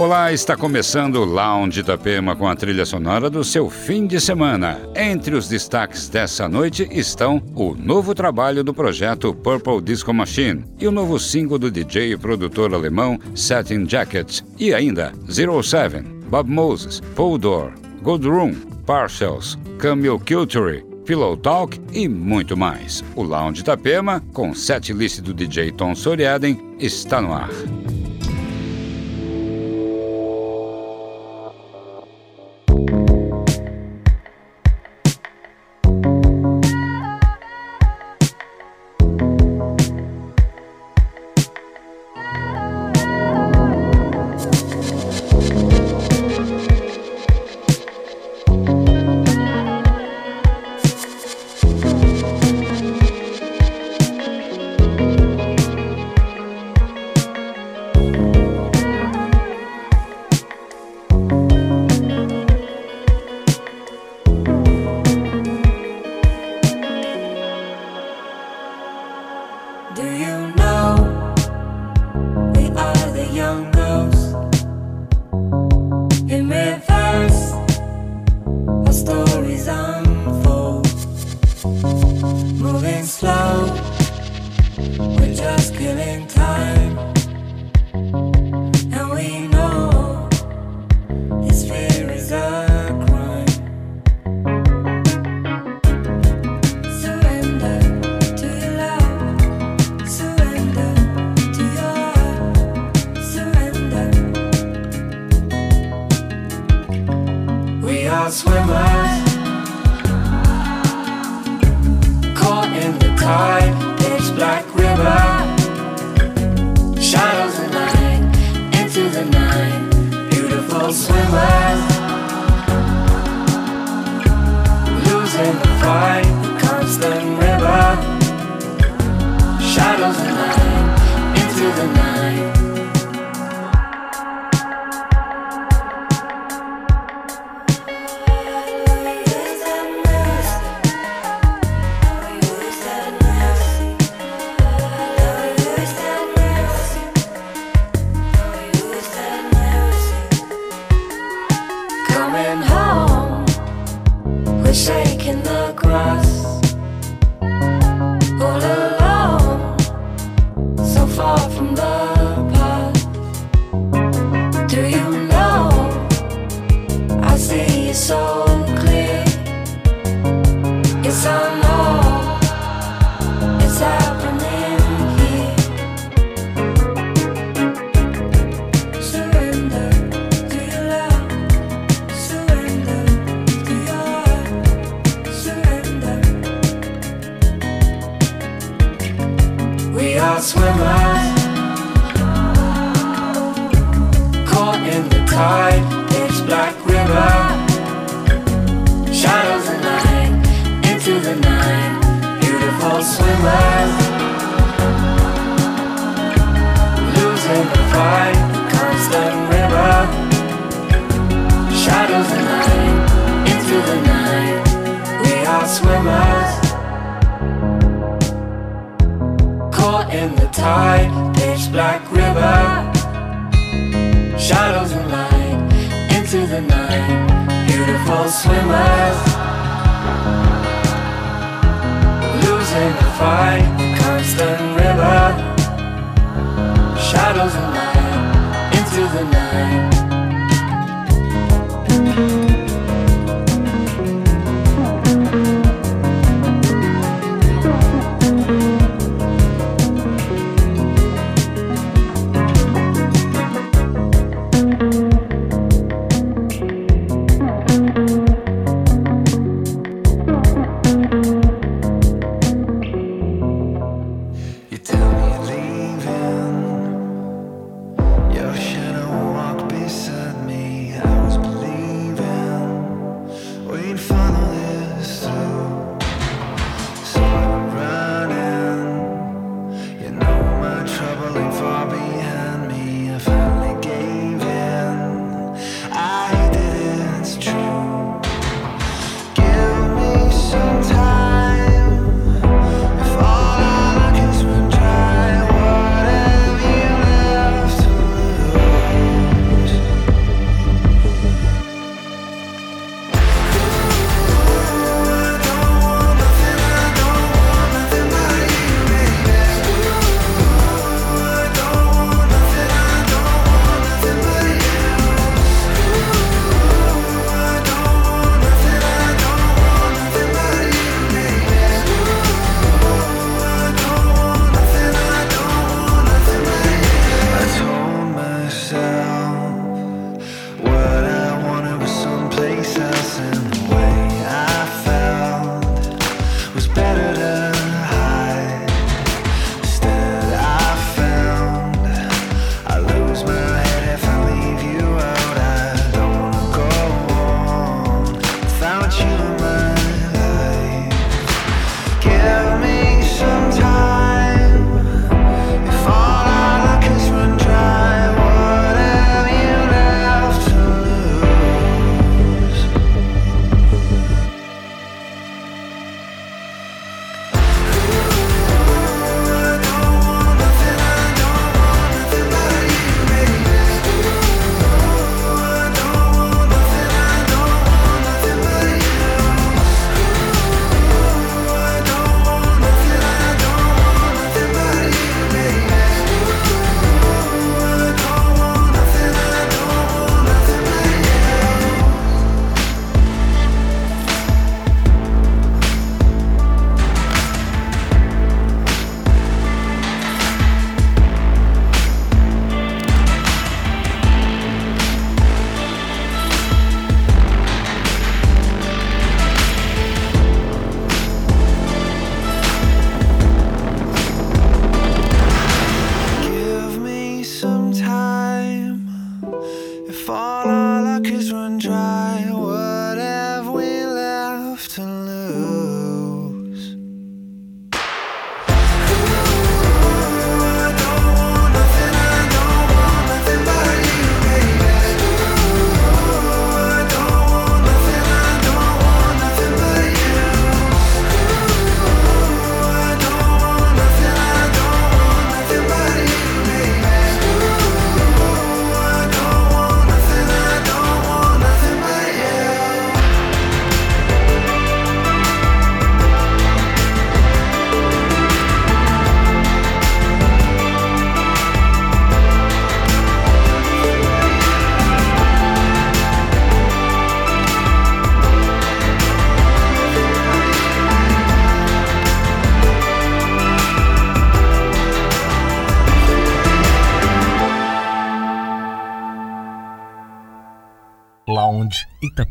Olá, está começando o Lounge Itapema com a trilha sonora do seu fim de semana. Entre os destaques dessa noite estão o novo trabalho do projeto Purple Disco Machine e o novo single do DJ e produtor alemão Satin Jackets e ainda Zero Seven, Bob Moses, Paul Dor, Good Room, Partials, Camille Culture, Pillow Talk e muito mais. O Lounge Itapema, com set list do DJ Tom Soriaden, está no ar. not swimmers. Caught in the tide, pitch black river. Shadows of light into the night. Beautiful swimmers. Losing the fight, the constant river. Shadows of light into the night. pitch black river. Shadows and light into the night. Beautiful swimmers. Losing the fight, constant river. Shadows and light into the night.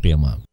прямо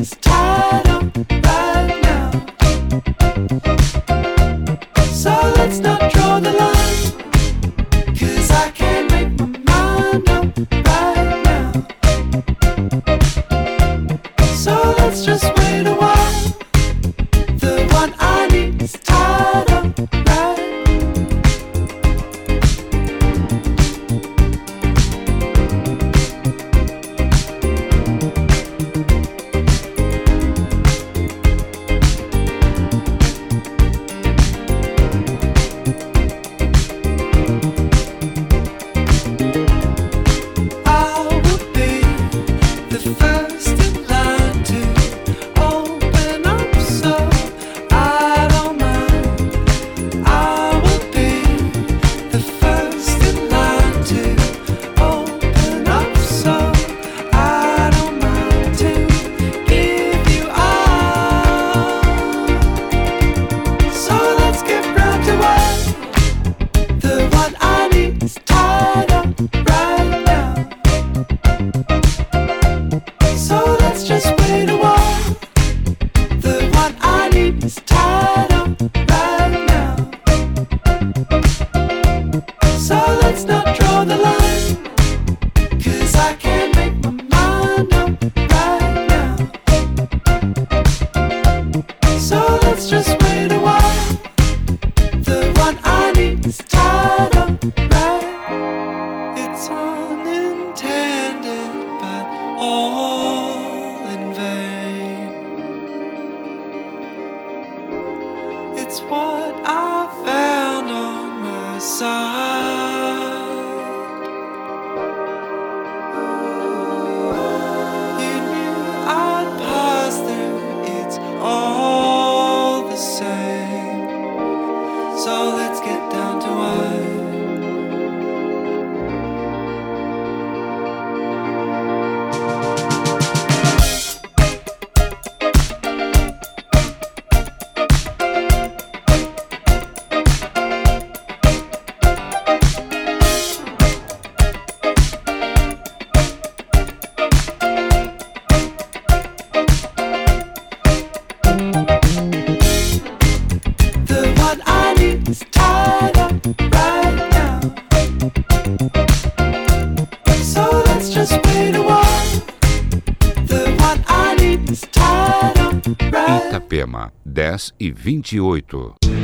this time. Itapema, e 28.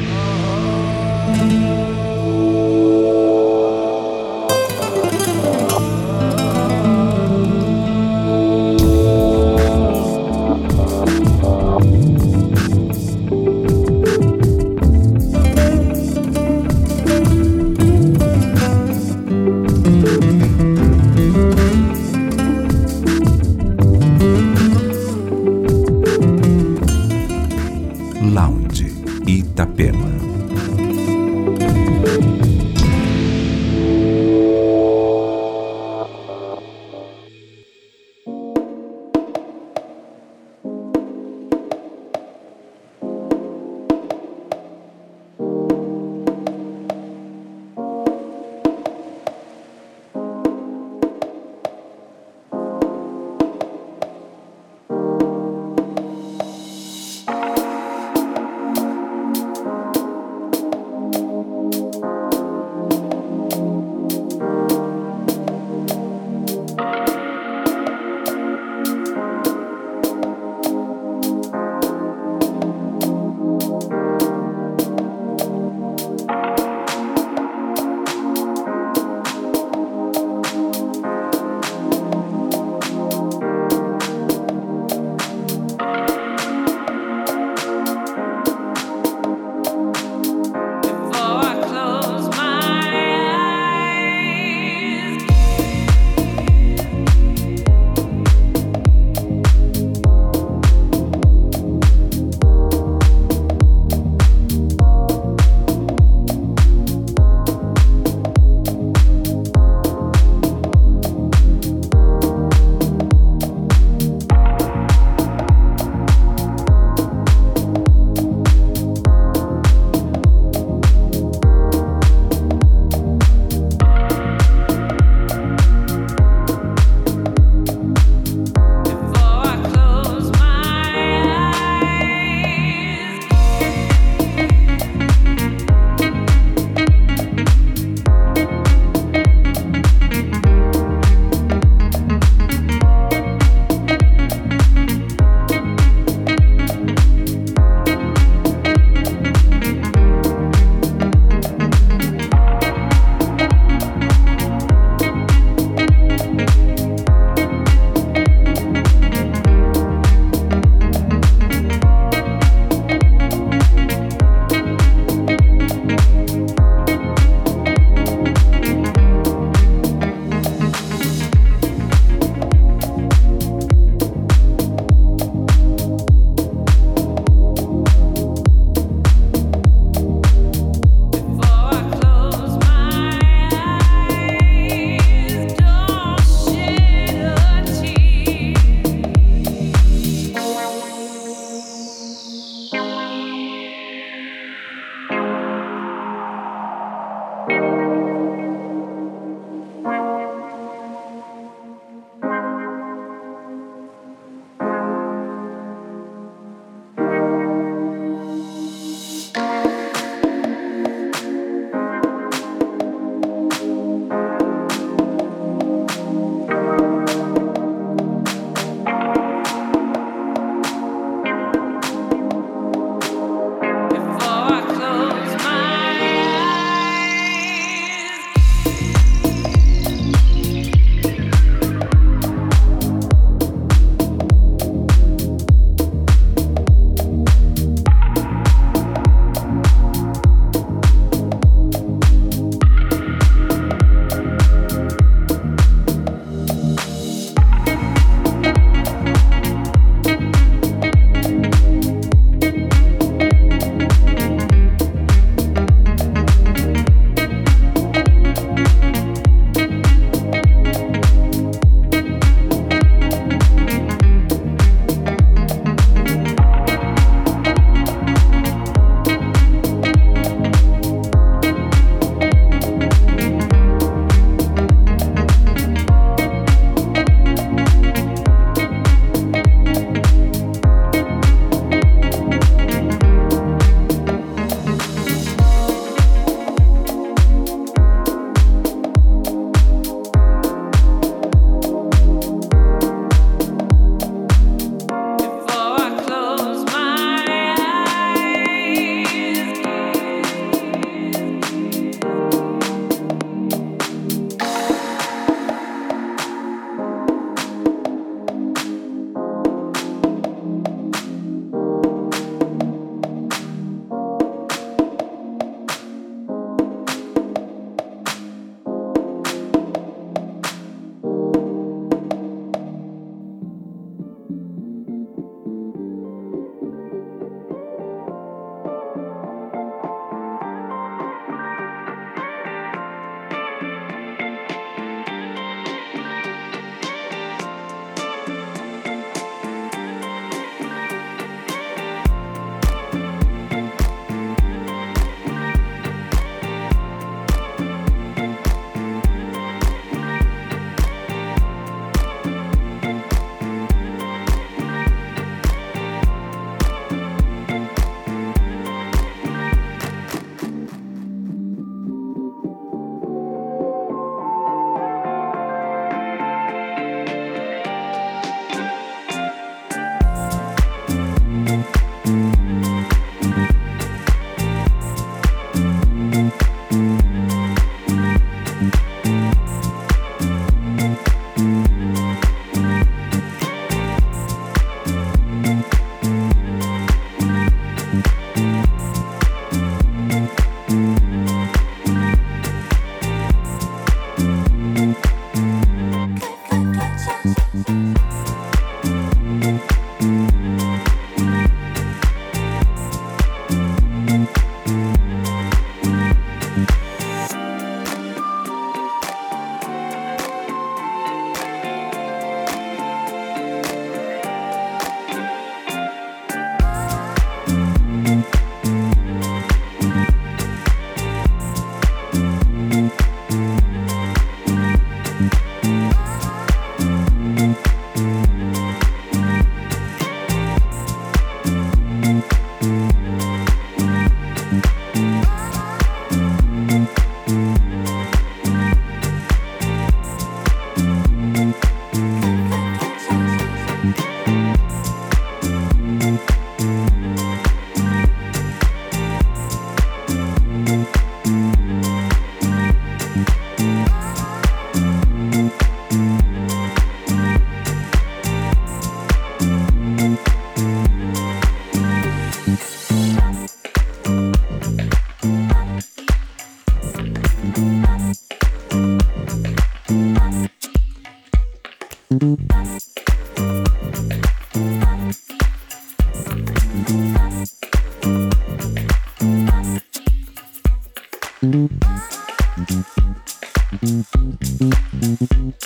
Thank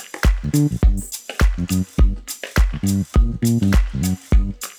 you.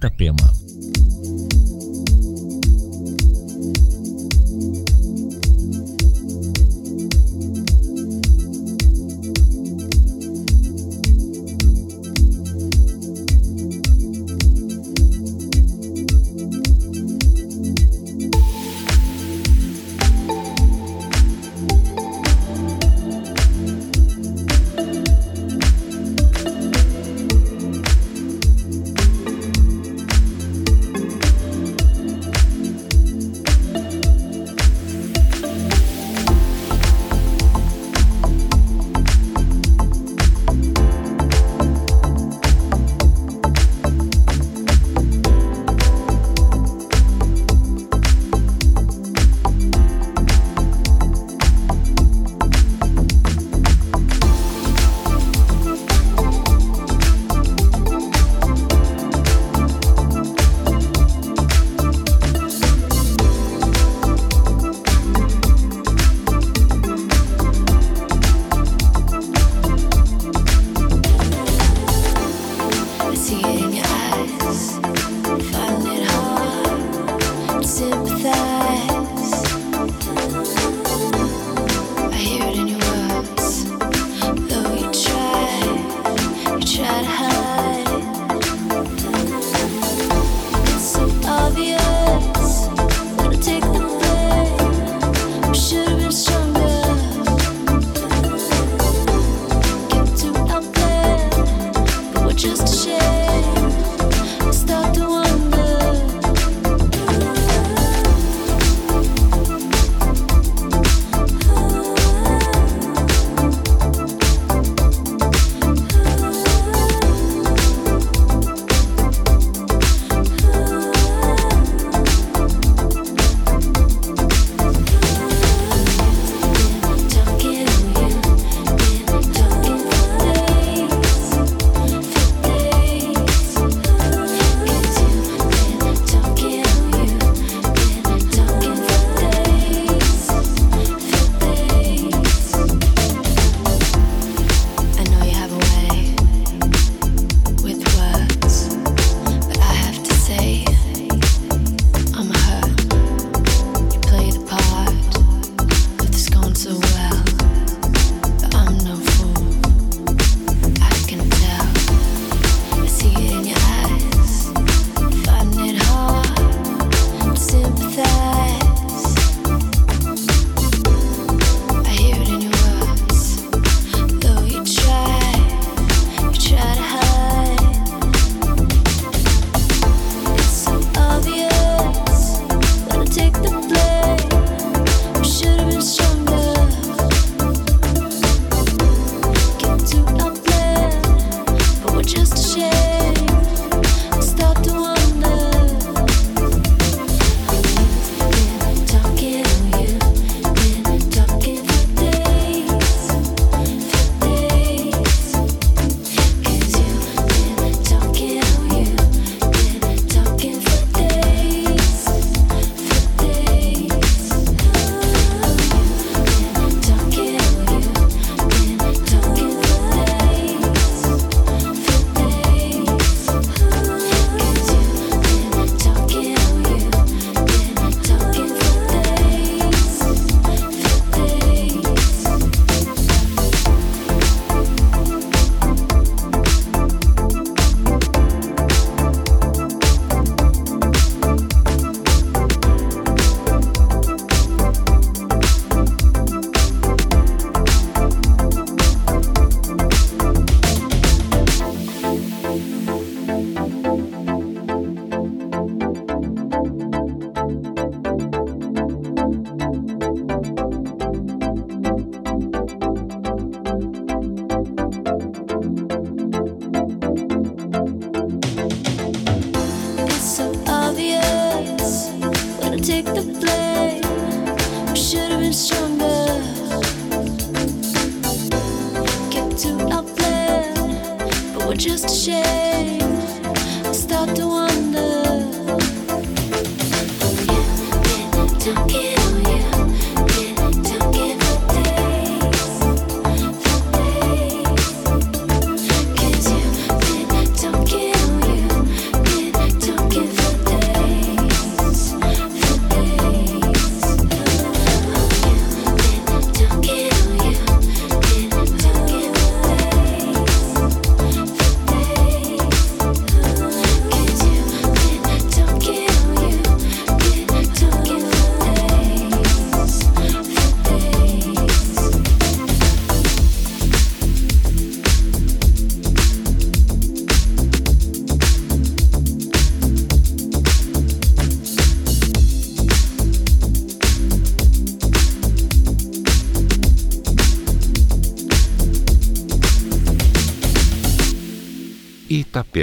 Itapema.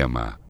Itapema.